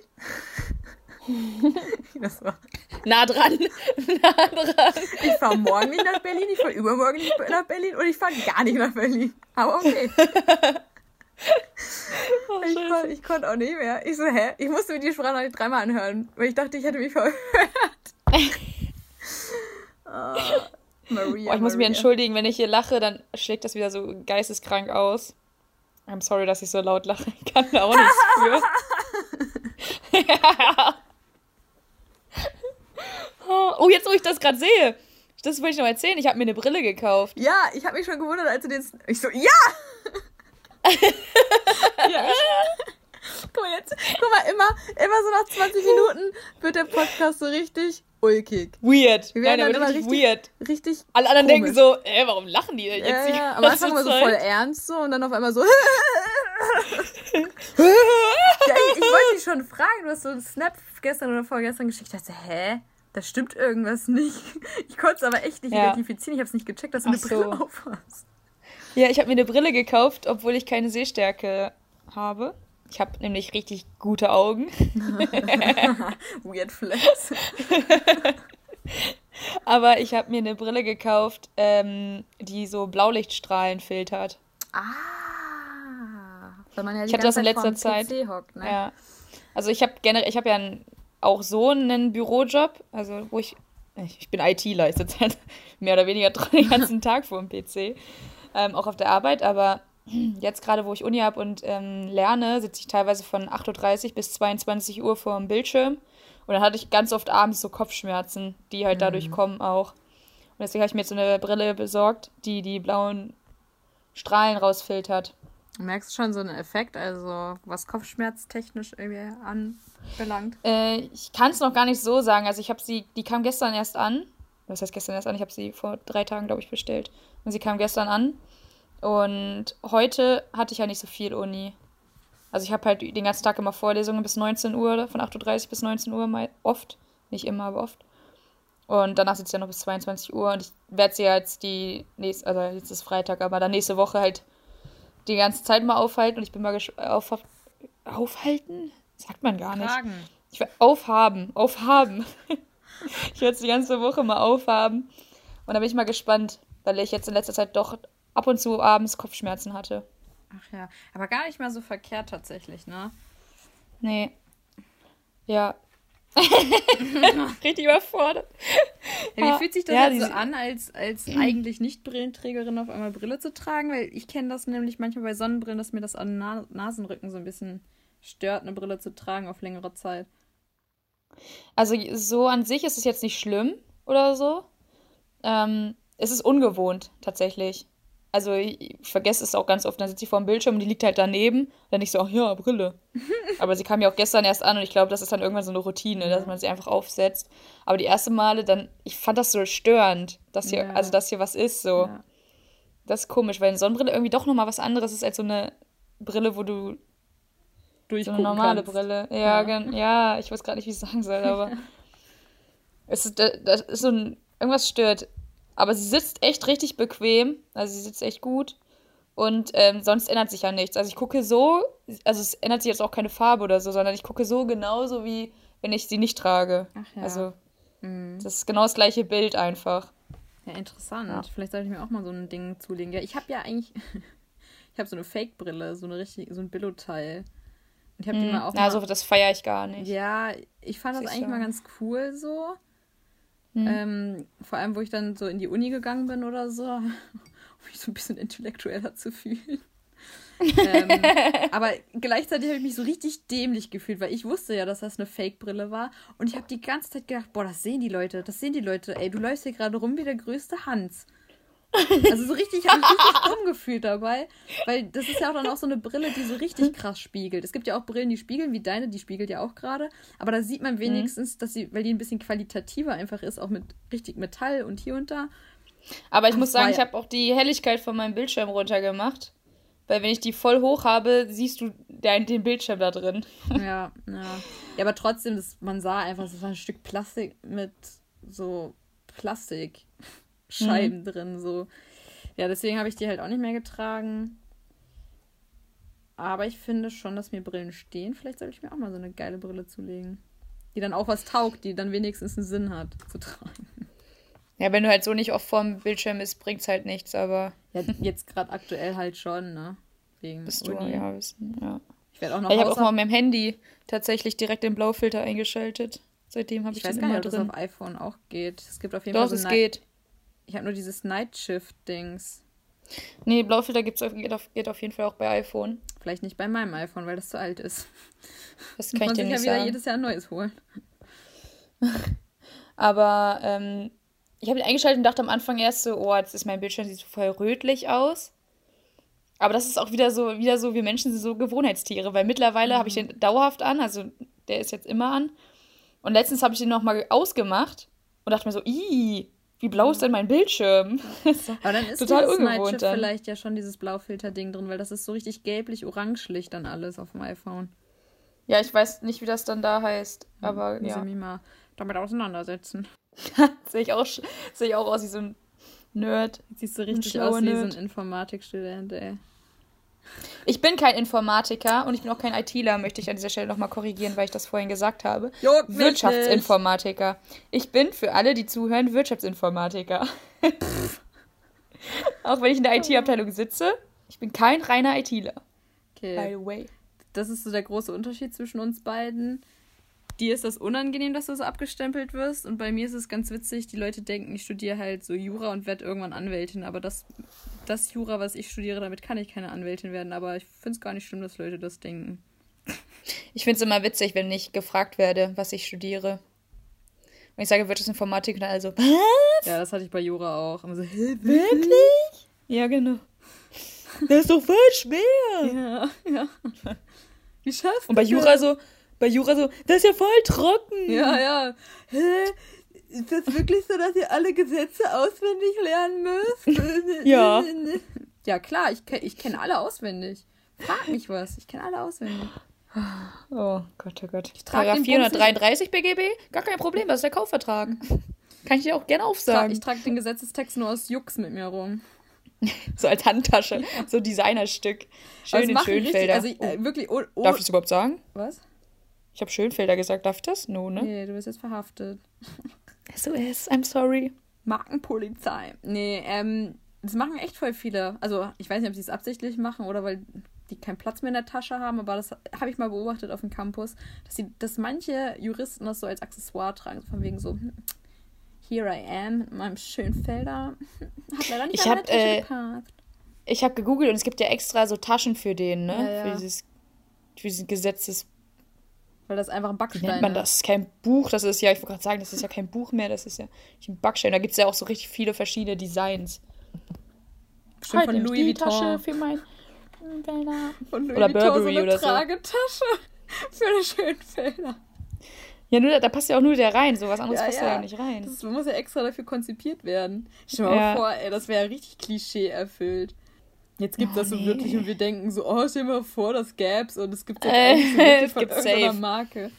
[SPEAKER 2] (laughs)
[SPEAKER 1] das war nah dran. (laughs) nah dran.
[SPEAKER 2] Ich fahre morgen nicht nach Berlin, ich fahre übermorgen nicht nach Berlin und ich fahre gar nicht nach Berlin. Aber okay. (laughs) (laughs) Oh, ich, kon, ich konnte auch nicht mehr. Ich so, hä? Ich musste mir die Sprache dreimal anhören, weil ich dachte, ich hätte mich verhört.
[SPEAKER 1] oh, (laughs) Maria, Boah, ich muss mich entschuldigen, wenn ich hier lache, dann schlägt das wieder so geisteskrank aus. I'm sorry, dass ich so laut lache. Ich kann da auch nichts für. (laughs) oh, jetzt wo ich das gerade sehe. Das wollte ich noch erzählen. Ich habe mir eine Brille gekauft.
[SPEAKER 2] Ja, ich habe mich schon gewundert, als du den... Ich so, ja! (laughs) ja. Guck mal jetzt, guck mal, immer, immer so nach 20 (laughs) Minuten wird der Podcast so richtig ulkig.
[SPEAKER 1] Weird. Wir werden Nein, dann immer richtig, weird.
[SPEAKER 2] Richtig.
[SPEAKER 1] Alle anderen komisch. denken so, ey, warum lachen die denn jetzt? Ja,
[SPEAKER 2] ja. Am Anfang immer so voll ernst so und dann auf einmal so. (laughs) ja, ich, ich wollte dich schon fragen, du hast so einen Snap gestern oder vorgestern geschickt. Ich dachte, hä? Da stimmt irgendwas nicht. Ich konnte es aber echt nicht ja. identifizieren. Ich habe es nicht gecheckt, dass du Ach eine Brille so. aufhast.
[SPEAKER 1] Ja, ich habe mir eine Brille gekauft, obwohl ich keine Sehstärke habe. Ich habe nämlich richtig gute Augen. (laughs)
[SPEAKER 2] Weird flex. (laughs)
[SPEAKER 1] Aber ich habe mir eine Brille gekauft, ähm, die so Blaulichtstrahlen filtert.
[SPEAKER 2] Ah.
[SPEAKER 1] Weil man ja die ich hatte das in letzter Zeit. Hockt, ne? Ja. Also ich habe generell, ich habe ja ein, auch so einen Bürojob, also wo ich, ich bin sitze halt (laughs) mehr oder weniger den ganzen Tag vor dem PC ähm, auch auf der Arbeit, aber (clears throat) jetzt gerade, wo ich Uni habe und ähm, lerne, sitze ich teilweise von 8.30 Uhr bis 22 Uhr vor dem Bildschirm. Und dann hatte ich ganz oft abends so Kopfschmerzen, die halt dadurch mhm. kommen auch. Und deswegen habe ich mir jetzt so eine Brille besorgt, die die blauen Strahlen rausfiltert.
[SPEAKER 2] Du merkst schon so einen Effekt, also was kopfschmerztechnisch irgendwie anbelangt?
[SPEAKER 1] Äh, ich kann es noch gar nicht so sagen. Also ich habe sie, die kam gestern erst an. Was heißt gestern erst an? Ich habe sie vor drei Tagen, glaube ich, bestellt. Und sie kam gestern an. Und heute hatte ich ja nicht so viel Uni. Also ich habe halt den ganzen Tag immer Vorlesungen bis 19 Uhr, von 8.30 Uhr bis 19 Uhr oft. Nicht immer, aber oft. Und danach sitzt ja noch bis 22 Uhr und ich werde sie jetzt die nächste, also jetzt ist Freitag, aber dann nächste Woche halt die ganze Zeit mal aufhalten und ich bin mal auf, aufhalten? Sagt man gar nicht. Fragen. Ich will aufhaben, aufhaben. (laughs) (laughs) ich werde es die ganze Woche mal aufhaben. Und da bin ich mal gespannt, weil ich jetzt in letzter Zeit doch ab und zu abends Kopfschmerzen hatte.
[SPEAKER 2] Ach ja, aber gar nicht mal so verkehrt tatsächlich, ne?
[SPEAKER 1] Nee. Ja. (laughs) Richtig überfordert.
[SPEAKER 2] Ja, wie fühlt sich das ja, jetzt so an, als, als eigentlich Nicht-Brillenträgerin auf einmal Brille zu tragen? Weil ich kenne das nämlich manchmal bei Sonnenbrillen, dass mir das an Na Nasenrücken so ein bisschen stört, eine Brille zu tragen auf längere Zeit.
[SPEAKER 1] Also so an sich ist es jetzt nicht schlimm oder so. Ähm, es ist ungewohnt tatsächlich. Also ich, ich vergesse es auch ganz oft. Dann sitzt sie vor dem Bildschirm und die liegt halt daneben. Dann ich so, ach ja, Brille. (laughs) Aber sie kam ja auch gestern erst an und ich glaube, das ist dann irgendwann so eine Routine, dass man sie einfach aufsetzt. Aber die erste Male dann, ich fand das so störend, dass hier, ja. also dass hier was ist so. Ja. Das ist komisch, weil eine Sonnenbrille irgendwie doch nochmal was anderes ist als so eine Brille, wo du so eine normale kannst. Brille. Ja, ja. ja ich weiß gerade nicht, wie ich es sagen soll, aber (laughs) es ist, das ist so ein, irgendwas stört. Aber sie sitzt echt richtig bequem. Also sie sitzt echt gut. Und ähm, sonst ändert sich ja nichts. Also ich gucke so, also es ändert sich jetzt auch keine Farbe oder so, sondern ich gucke so genauso wie wenn ich sie nicht trage. Ach ja. Also mhm. das ist genau das gleiche Bild einfach.
[SPEAKER 2] Ja, interessant. Ja. Vielleicht sollte ich mir auch mal so ein Ding zulegen. Ja, ich habe ja eigentlich, (laughs) ich habe so eine Fake-Brille, so eine richtig, so ein Billo-Teil.
[SPEAKER 1] Ich habe mhm. die mal auch. Also das feiere ich gar nicht.
[SPEAKER 2] Ja, ich fand das eigentlich mal ganz cool so. Mhm. Ähm, vor allem, wo ich dann so in die Uni gegangen bin oder so, (laughs) um mich so ein bisschen intellektueller zu fühlen. ähm, (laughs) aber gleichzeitig habe ich mich so richtig dämlich gefühlt, weil ich wusste ja, dass das eine Fake-Brille war. Und ich habe die ganze Zeit gedacht, boah, das sehen die Leute, das sehen die Leute. Ey, du läufst hier gerade rum wie der größte Hans. Also so richtig, ich habe mich richtig dumm (laughs) gefühlt dabei, weil das ist ja auch dann auch so eine Brille, die so richtig krass spiegelt. Es gibt ja auch Brillen, die spiegeln, wie deine, die spiegelt ja auch gerade. Aber da sieht man mhm. wenigstens, mhm. dass sie, weil die ein bisschen qualitativer einfach ist, auch mit richtig Metall und hier und da.
[SPEAKER 1] Aber ich Ach, muss sagen, ich habe auch die Helligkeit von meinem Bildschirm runtergemacht. Weil wenn ich die voll hoch habe, siehst du den, den Bildschirm da drin. (laughs)
[SPEAKER 2] Ja, ja. Ja, aber trotzdem, das, man sah einfach, es war ein Stück Plastik mit so Plastik. Scheiben mhm. drin. So. Ja, deswegen habe ich die halt auch nicht mehr getragen. Aber ich finde schon, dass mir Brillen stehen. Vielleicht sollte ich mir auch mal so eine geile Brille zulegen. Die dann auch was taugt, die dann wenigstens einen Sinn hat zu tragen.
[SPEAKER 1] Ja, wenn du halt so nicht oft vorm Bildschirm bist, bringt es halt nichts, aber.
[SPEAKER 2] Ja, jetzt gerade aktuell halt schon, ne? Wegen Bist du, Uni. ja,
[SPEAKER 1] wissen, ja. Ich werde auch noch. Ja, ich habe auch mal mit meinem Handy tatsächlich direkt den Blaufilter eingeschaltet. Seitdem habe ich, ich weiß gar nicht, ob
[SPEAKER 2] das auf iPhone auch geht. Es gibt auf jeden Doch, Fall. So es geht. Ich habe nur dieses Night Shift-Dings.
[SPEAKER 1] Nee, Blaufilter gibt's auf, geht, auf, geht auf jeden Fall auch bei iPhone.
[SPEAKER 2] Vielleicht nicht bei meinem iPhone, weil das zu alt ist. Das (laughs) kann ich dir nicht ja wieder sagen. jedes Jahr ein neues holen. (laughs)
[SPEAKER 1] Aber ähm, ich habe ihn eingeschaltet und dachte am Anfang erst so, oh, jetzt ist mein Bildschirm sieht so voll rötlich aus. Aber das ist auch wieder so, wieder so, wir Menschen sind so Gewohnheitstiere, weil mittlerweile mhm. habe ich den dauerhaft an, also der ist jetzt immer an. Und letztens habe ich den nochmal ausgemacht und dachte mir so, ih, wie blau ist denn mein Bildschirm? (laughs) Aber dann ist
[SPEAKER 2] total ungewohnt dann. vielleicht ja schon dieses Blaufilter-Ding drin, weil das ist so richtig gelblich-orange-Licht dann alles auf dem iPhone.
[SPEAKER 1] Ja, ich weiß nicht, wie das dann da heißt, aber
[SPEAKER 2] hm, ja. Muss ich mich mal damit auseinandersetzen. (laughs)
[SPEAKER 1] sehe ich, auch, seh ich auch aus wie so ein Nerd.
[SPEAKER 2] Siehst du richtig aus wie Nerd. so ein Informatikstudent, ey.
[SPEAKER 1] Ich bin kein Informatiker und ich bin auch kein ITler, möchte ich an dieser Stelle nochmal korrigieren, weil ich das vorhin gesagt habe. Juckt Wirtschaftsinformatiker. Ich bin für alle, die zuhören, Wirtschaftsinformatiker. (laughs) auch wenn ich in der IT-Abteilung sitze, ich bin kein reiner ITler. Okay.
[SPEAKER 2] By the way. Das ist so der große Unterschied zwischen uns beiden dir ist das unangenehm, dass du so abgestempelt wirst. Und bei mir ist es ganz witzig, die Leute denken, ich studiere halt so Jura und werde irgendwann Anwältin. Aber das, das Jura, was ich studiere, damit kann ich keine Anwältin werden. Aber ich finde es gar nicht schlimm, dass Leute das denken.
[SPEAKER 1] Ich finde es immer witzig, wenn ich gefragt werde, was ich studiere. Und ich sage Wirtschaftsinformatik und also, was?
[SPEAKER 2] Ja, das hatte ich bei Jura auch. Immer so,
[SPEAKER 1] Hä, wirklich? Ja, genau. Das ist doch voll schwer. Ja, ja. (laughs) Wie schaffst du Und bei Jura das? so, bei Jura so, das ist ja voll trocken.
[SPEAKER 2] Ja, ja. Hä? Ist das wirklich so, dass ihr alle Gesetze auswendig lernen müsst? (laughs) ja. Ja, klar, ich, ich kenne alle auswendig. Frag mich was, ich kenne alle auswendig.
[SPEAKER 1] Oh Gott, oh Gott. Ich trage 433 BGB? Gar kein Problem, das ist der Kaufvertrag. (laughs) Kann ich dir auch gerne aufsagen.
[SPEAKER 2] Ich trage den Gesetzestext nur aus Jux mit mir rum. (laughs)
[SPEAKER 1] so als Handtasche, so Designerstück. Schön in Schönfelder. also, äh, wirklich, oh, oh. Darf ich es überhaupt sagen? Was? Ich habe Schönfelder gesagt, darf ich das? No, ne?
[SPEAKER 2] Nee, du wirst jetzt verhaftet. (laughs)
[SPEAKER 1] SOS, I'm sorry.
[SPEAKER 2] Markenpolizei. Nee, ähm, das machen echt voll viele. Also, ich weiß nicht, ob sie es absichtlich machen oder weil die keinen Platz mehr in der Tasche haben, aber das habe ich mal beobachtet auf dem Campus, dass, sie, dass manche Juristen das so als Accessoire tragen, von wegen so, here I am mit meinem schönen Felder. (laughs) Hat leider nicht
[SPEAKER 1] ich habe äh, ich habe gegoogelt und es gibt ja extra so Taschen für den, ne? Ja, ja. Für dieses für diesen Gesetzes
[SPEAKER 2] weil das einfach ein Backstein
[SPEAKER 1] nennt man das? Kein Buch, das ist ja, ich wollte gerade sagen, das ist ja kein Buch mehr, das ist ja ein Backstein. Da gibt es ja auch so richtig viele verschiedene Designs. Bestimmt halt, von Louis Vuitton. Tasche für mein Von Louis oder Vuitton Burberry so eine Tragetasche (laughs) für eine schönen Felder. Ja, nur, da passt ja auch nur der rein, so was anderes ja, passt ja. ja nicht rein.
[SPEAKER 2] Das muss ja extra dafür konzipiert werden. Stell dir mal ja. vor, ey, das wäre richtig Klischee erfüllt. Jetzt gibt es oh, das so nee. wirklich und wir denken so, oh, stell dir mal vor, das gäb's und es gibt äh, so es (laughs) von
[SPEAKER 1] irgendeiner Marke.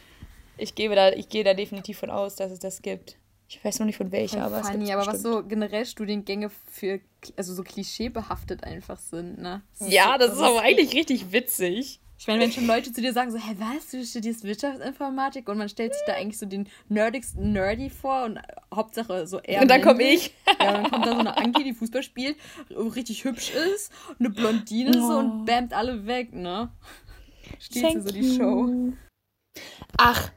[SPEAKER 1] Ich, gebe da, ich gehe da definitiv von aus, dass es das gibt. Ich weiß noch nicht von welcher, aber
[SPEAKER 2] funny, es aber was so generell Studiengänge für, also so klischeebehaftet einfach sind, ne?
[SPEAKER 1] Das ja, so, das ist aber eigentlich richtig witzig.
[SPEAKER 2] Ich meine, wenn schon Leute zu dir sagen, so, hä, was, du studierst Wirtschaftsinformatik und man stellt sich da eigentlich so den nerdigsten Nerdy vor und Hauptsache so eher. Und dann komme ich. Ja, dann kommt da so eine Anki, die Fußball spielt, richtig hübsch ist, eine Blondine oh. so und oh. bammt alle weg, ne? Steht so die
[SPEAKER 1] Show. Ach,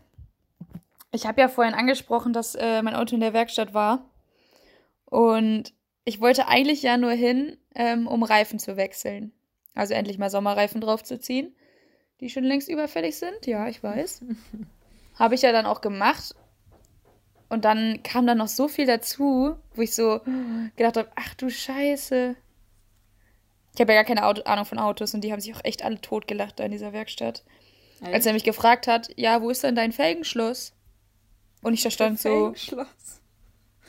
[SPEAKER 1] ich habe ja vorhin angesprochen, dass äh, mein Auto in der Werkstatt war. Und ich wollte eigentlich ja nur hin, ähm, um Reifen zu wechseln. Also endlich mal Sommerreifen draufzuziehen, die schon längst überfällig sind. Ja, ich weiß. (laughs) habe ich ja dann auch gemacht. Und dann kam dann noch so viel dazu, wo ich so gedacht habe, ach du Scheiße. Ich habe ja gar keine Auto Ahnung von Autos und die haben sich auch echt alle totgelacht da in dieser Werkstatt. Echt? Als er mich gefragt hat, ja, wo ist denn dein Felgenschloss? Und ich da stand so.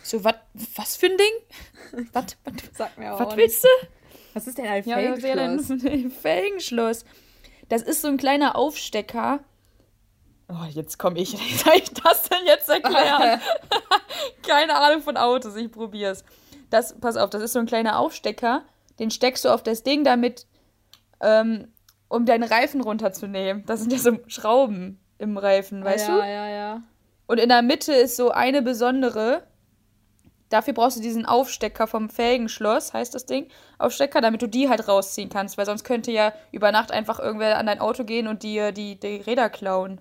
[SPEAKER 1] So, wat, was für ein Ding? (laughs) Was, Sag mir auch. Was willst du? Was ist denn ein Felgenschloss? Ja, ein Felgenschloss? Das ist so ein kleiner Aufstecker. Oh, jetzt komme ich. (laughs) Wie soll ich das denn jetzt erklären? (laughs) Keine Ahnung von Autos, ich probier's. Das, pass auf, das ist so ein kleiner Aufstecker. Den steckst du auf das Ding, damit, ähm, um deinen Reifen runterzunehmen. Das sind ja so Schrauben im Reifen, weißt ja, du? Ja, ja, ja. Und in der Mitte ist so eine besondere. Dafür brauchst du diesen Aufstecker vom Felgenschloss, heißt das Ding. Aufstecker, damit du die halt rausziehen kannst, weil sonst könnte ja über Nacht einfach irgendwer an dein Auto gehen und dir die, die Räder klauen.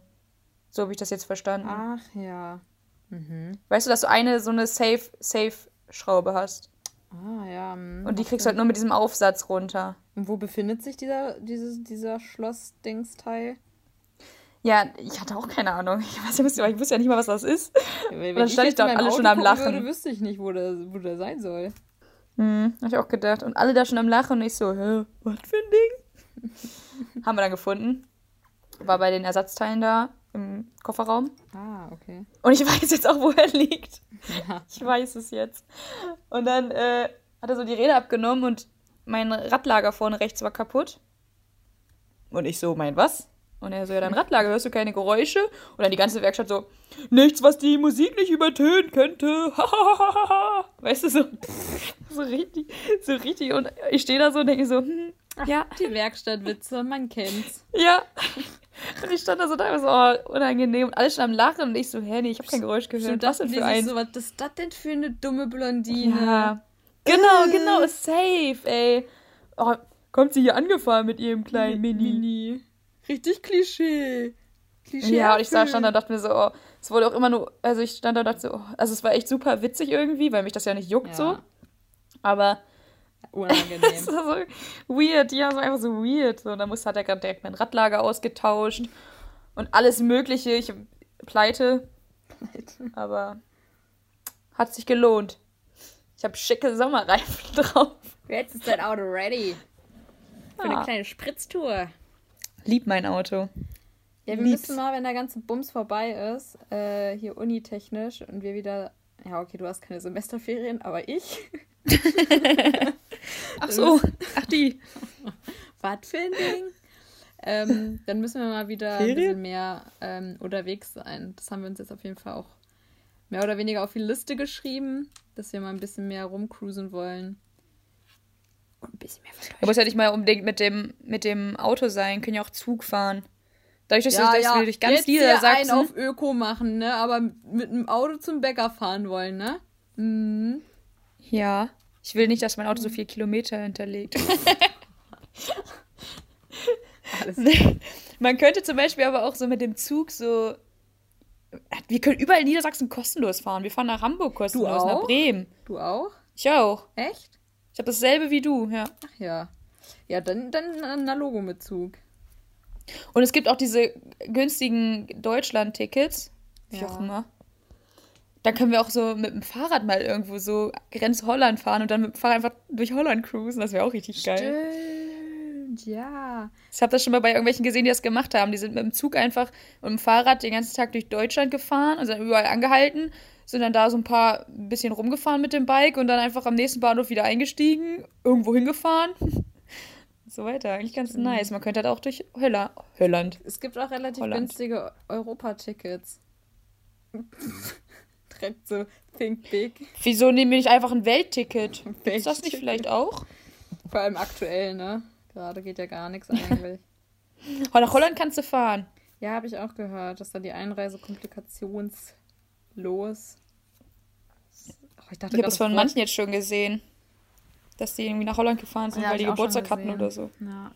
[SPEAKER 1] So habe ich das jetzt verstanden.
[SPEAKER 2] Ach ja. Mhm.
[SPEAKER 1] Weißt du, dass du eine so eine Safe, Safe Schraube hast?
[SPEAKER 2] Ah ja.
[SPEAKER 1] Mh, und die kriegst du halt nur mit diesem Aufsatz runter.
[SPEAKER 2] Und wo befindet sich dieser, dieses, dieser Schlossdingsteil?
[SPEAKER 1] Ja, ich hatte auch keine Ahnung. Ich, weiß, ich, wusste, ich wusste ja nicht mal, was das ist. Und dann stand ich da alle
[SPEAKER 2] schon am Lachen. Würde, wüsste ich nicht, wo der, wo der sein soll.
[SPEAKER 1] Hm, hab ich auch gedacht. Und alle da schon am Lachen und ich so, hä, was für ein Ding? (laughs) Haben wir dann gefunden. War bei den Ersatzteilen da im Kofferraum.
[SPEAKER 2] Ah, okay.
[SPEAKER 1] Und ich (laughs) weiß jetzt auch, wo er liegt. Ja. Ich weiß es jetzt. Und dann äh, hat er so die Räder abgenommen und mein Radlager vorne rechts war kaputt. Und ich so, mein was? Und er so, ja, dein Radlager, hörst du keine Geräusche? Und dann die ganze Werkstatt so, nichts, was die Musik nicht übertönen könnte. (laughs) weißt du, so, (laughs) so richtig, so richtig. Und ich stehe da so und denke so, hm, ja.
[SPEAKER 2] Die Werkstattwitze, man kennt's.
[SPEAKER 1] Ja. Und ich stand da so da so, oh, unangenehm. Und alle schon am Lachen und ich so, hä, nee, ich habe kein Geräusch gehört. Stimmt,
[SPEAKER 2] was denn für ein... So, was ist das denn für eine dumme Blondine? Ja.
[SPEAKER 1] Genau, genau, safe, ey. Oh, kommt sie hier angefahren mit ihrem kleinen Mini. Mini.
[SPEAKER 2] Richtig Klischee.
[SPEAKER 1] Klischee. Ja, und ich stand da und dachte mir so, oh, es wurde auch immer nur, also ich stand da und dachte so, oh, also es war echt super witzig irgendwie, weil mich das ja nicht juckt ja. so. Aber unangenehm. (laughs) es war so weird, ja, so einfach so weird. So, und dann musste, hat er gerade direkt mein Radlager ausgetauscht und alles Mögliche. Ich pleite. pleite. Aber hat sich gelohnt. Ich habe schicke Sommerreifen (laughs) drauf.
[SPEAKER 2] Jetzt ist dein Auto ready. Für ja. eine kleine Spritztour.
[SPEAKER 1] Lieb mein Auto.
[SPEAKER 2] Ja, wir Lieb's. müssen mal, wenn der ganze Bums vorbei ist, äh, hier unitechnisch und wir wieder. Ja, okay, du hast keine Semesterferien, aber ich. (laughs)
[SPEAKER 1] ach so, ach die. (laughs)
[SPEAKER 2] Was für ein Ding? Ähm, dann müssen wir mal wieder Ferien? ein bisschen mehr ähm, unterwegs sein. Das haben wir uns jetzt auf jeden Fall auch mehr oder weniger auf die Liste geschrieben, dass wir mal ein bisschen mehr rumcruisen wollen.
[SPEAKER 1] Ein bisschen mehr Du musst ja nicht mal unbedingt mit dem, mit dem Auto sein, können ja auch Zug fahren. Dadurch, dass, ja,
[SPEAKER 2] ja. wir durch ganz Jetzt Niedersachsen... einen auf Öko machen, ne? Aber mit einem Auto zum Bäcker fahren wollen, ne? Mhm.
[SPEAKER 1] Ja. Ich will nicht, dass mein Auto so viele Kilometer hinterlegt. (laughs) Man könnte zum Beispiel aber auch so mit dem Zug so. Wir können überall in Niedersachsen kostenlos fahren. Wir fahren nach Hamburg kostenlos, nach Bremen.
[SPEAKER 2] Du auch?
[SPEAKER 1] Ich auch.
[SPEAKER 2] Echt?
[SPEAKER 1] Ich habe dasselbe wie du, ja.
[SPEAKER 2] Ach ja. Ja, dann, dann analogo mit Zug.
[SPEAKER 1] Und es gibt auch diese günstigen Deutschland-Tickets. Wie
[SPEAKER 2] Ja.
[SPEAKER 1] auch immer. Da können wir auch so mit dem Fahrrad mal irgendwo so Grenz Holland fahren und dann mit dem Fahrrad einfach durch Holland cruisen. Das wäre auch richtig geil.
[SPEAKER 2] Stimmt, ja.
[SPEAKER 1] Ich habe das schon mal bei irgendwelchen gesehen, die das gemacht haben. Die sind mit dem Zug einfach und dem Fahrrad den ganzen Tag durch Deutschland gefahren und sind überall angehalten, sind dann da so ein paar ein bisschen rumgefahren mit dem Bike und dann einfach am nächsten Bahnhof wieder eingestiegen, irgendwo hingefahren. (laughs) so weiter. Eigentlich ganz nice. Man könnte halt auch durch Höller, Holland.
[SPEAKER 2] Es gibt auch relativ
[SPEAKER 1] Holland.
[SPEAKER 2] günstige Europa-Tickets. (laughs) Direkt so think big.
[SPEAKER 1] Wieso nehme ich einfach ein Weltticket? Ist das nicht vielleicht auch?
[SPEAKER 2] Vor allem aktuell, ne? Gerade geht ja gar nichts eigentlich. (laughs)
[SPEAKER 1] Nach Holland kannst du fahren.
[SPEAKER 2] ja, habe ich auch gehört, dass da die Einreise komplikationslos. Ich dachte
[SPEAKER 1] Ich habe das von manchen jetzt schon gesehen. Dass die irgendwie nach Holland gefahren sind,
[SPEAKER 2] Ja,
[SPEAKER 1] weil die Geburtstag hatten oder so.
[SPEAKER 2] Ja.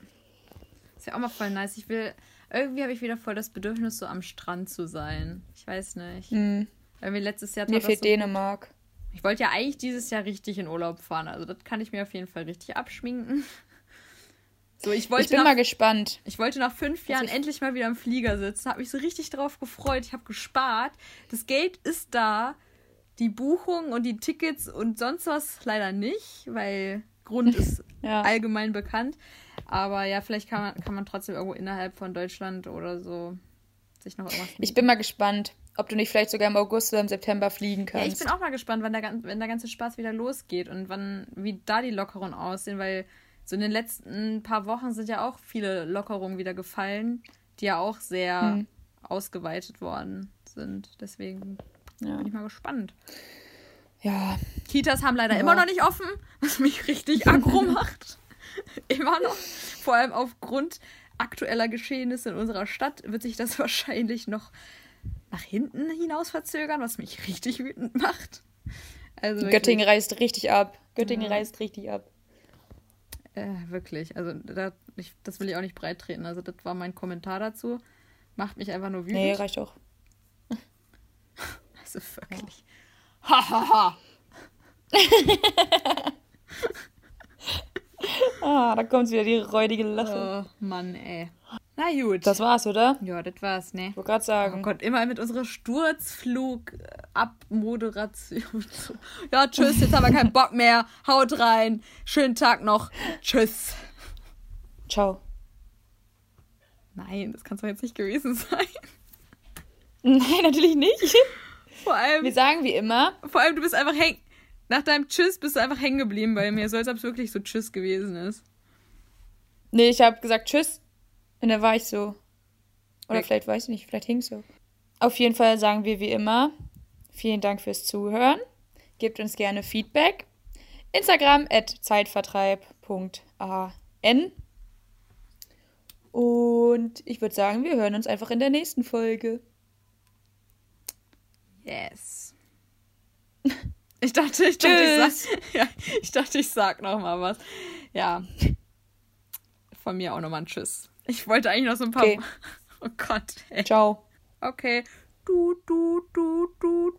[SPEAKER 2] Ist ja auch mal voll nice. Ich will. Irgendwie habe ich wieder voll das Bedürfnis, so am Strand zu sein. Ich weiß nicht.
[SPEAKER 1] Hm.
[SPEAKER 2] Irgendwie letztes Jahr
[SPEAKER 1] Mir fehlt
[SPEAKER 2] so
[SPEAKER 1] Dänemark.
[SPEAKER 2] Ich wollte ja eigentlich dieses Jahr richtig in Urlaub fahren. Also das kann ich mir auf jeden Fall richtig abschminken. (laughs) So, ich wollte
[SPEAKER 1] Ich bin
[SPEAKER 2] nach,
[SPEAKER 1] mal gespannt.
[SPEAKER 2] ich wollte nach fünf Jahren
[SPEAKER 1] ich-
[SPEAKER 2] endlich mal wieder im Flieger sitzen. Habe mich so richtig drauf gefreut. Ich habe gespart. Das Geld ist da. Die Buchung und die Tickets und sonst was leider nicht, weil Grund ist (laughs)
[SPEAKER 1] Ja.
[SPEAKER 2] allgemein bekannt. Aber ja, vielleicht kann man, kann man trotzdem irgendwo innerhalb von Deutschland oder so sich noch irgendwas
[SPEAKER 1] Ich bin mal gespannt, ob du nicht vielleicht sogar im August oder im September fliegen
[SPEAKER 2] Ja,
[SPEAKER 1] kannst.
[SPEAKER 2] ich bin auch mal gespannt, wann der, wenn der ganze Spaß wieder losgeht und wann, wie da die Lockerungen aussehen, weil so in den letzten paar Wochen sind ja auch viele Lockerungen wieder gefallen, die ja auch sehr
[SPEAKER 1] Hm.
[SPEAKER 2] ausgeweitet worden sind. Deswegen
[SPEAKER 1] ja.
[SPEAKER 2] bin ich mal gespannt.
[SPEAKER 1] ja.
[SPEAKER 2] Kitas haben leider
[SPEAKER 1] Ja.
[SPEAKER 2] immer noch nicht offen, was mich richtig (laughs) aggro macht. immer noch. Vor allem aufgrund aktueller Geschehnisse in unserer Stadt wird sich das (laughs) wahrscheinlich noch nach hinten hinaus verzögern, was mich richtig wütend macht. Also wirklich.
[SPEAKER 1] Göttingen reißt richtig ab. Göttingen
[SPEAKER 2] Ja.
[SPEAKER 1] reißt richtig ab.
[SPEAKER 2] Äh, wirklich. Also da, ich, das will ich auch nicht breit treten. Also das war mein Kommentar dazu. Macht mich einfach nur wütend.
[SPEAKER 1] Nee, reicht auch. (laughs)
[SPEAKER 2] also wirklich. Hahaha.
[SPEAKER 1] Ah, da kommt wieder die räudige Lache.
[SPEAKER 2] oh Mann, ey. Na gut.
[SPEAKER 1] Das war's, oder?
[SPEAKER 2] ja, das war's, ne?
[SPEAKER 1] Ich wollte gerade
[SPEAKER 2] Oh
[SPEAKER 1] sagen.
[SPEAKER 2] Gott, immer mit unserer Sturzflug-Abmoderation. So. (laughs) Ja, tschüss, jetzt haben wir keinen Bock mehr. Haut rein. Schönen Tag noch. Tschüss.
[SPEAKER 1] Ciao.
[SPEAKER 2] Nein, das kann doch jetzt nicht gewesen (laughs) sein.
[SPEAKER 1] Nein, natürlich nicht.
[SPEAKER 2] Vor allem.
[SPEAKER 1] Wir sagen wie immer.
[SPEAKER 2] Vor allem, du bist einfach hängen. Nach deinem Tschüss bist du einfach hängen geblieben bei mir, so als ob es wirklich so Tschüss gewesen ist.
[SPEAKER 1] Nee, ich habe gesagt Tschüss. Und dann war ich so. Oder
[SPEAKER 2] Weg.
[SPEAKER 1] vielleicht weiß ich nicht, vielleicht hing so. Auf jeden Fall sagen wir wie immer. Vielen Dank fürs Zuhören. Gebt uns gerne Feedback. Instagram at zeitvertreib.an. Und ich würde sagen, wir hören uns einfach in der nächsten Folge.
[SPEAKER 2] Yes. (laughs) Ich dachte, ich dachte, ich sag, (laughs) ja, ich dachte, ich sag noch mal was. Ja. Von mir auch nochmal ein Tschüss. Ich wollte eigentlich noch so ein paar.
[SPEAKER 1] Okay. (laughs)
[SPEAKER 2] Oh Gott, ey.
[SPEAKER 1] Ciao.
[SPEAKER 2] Okay. Du, du, du, du,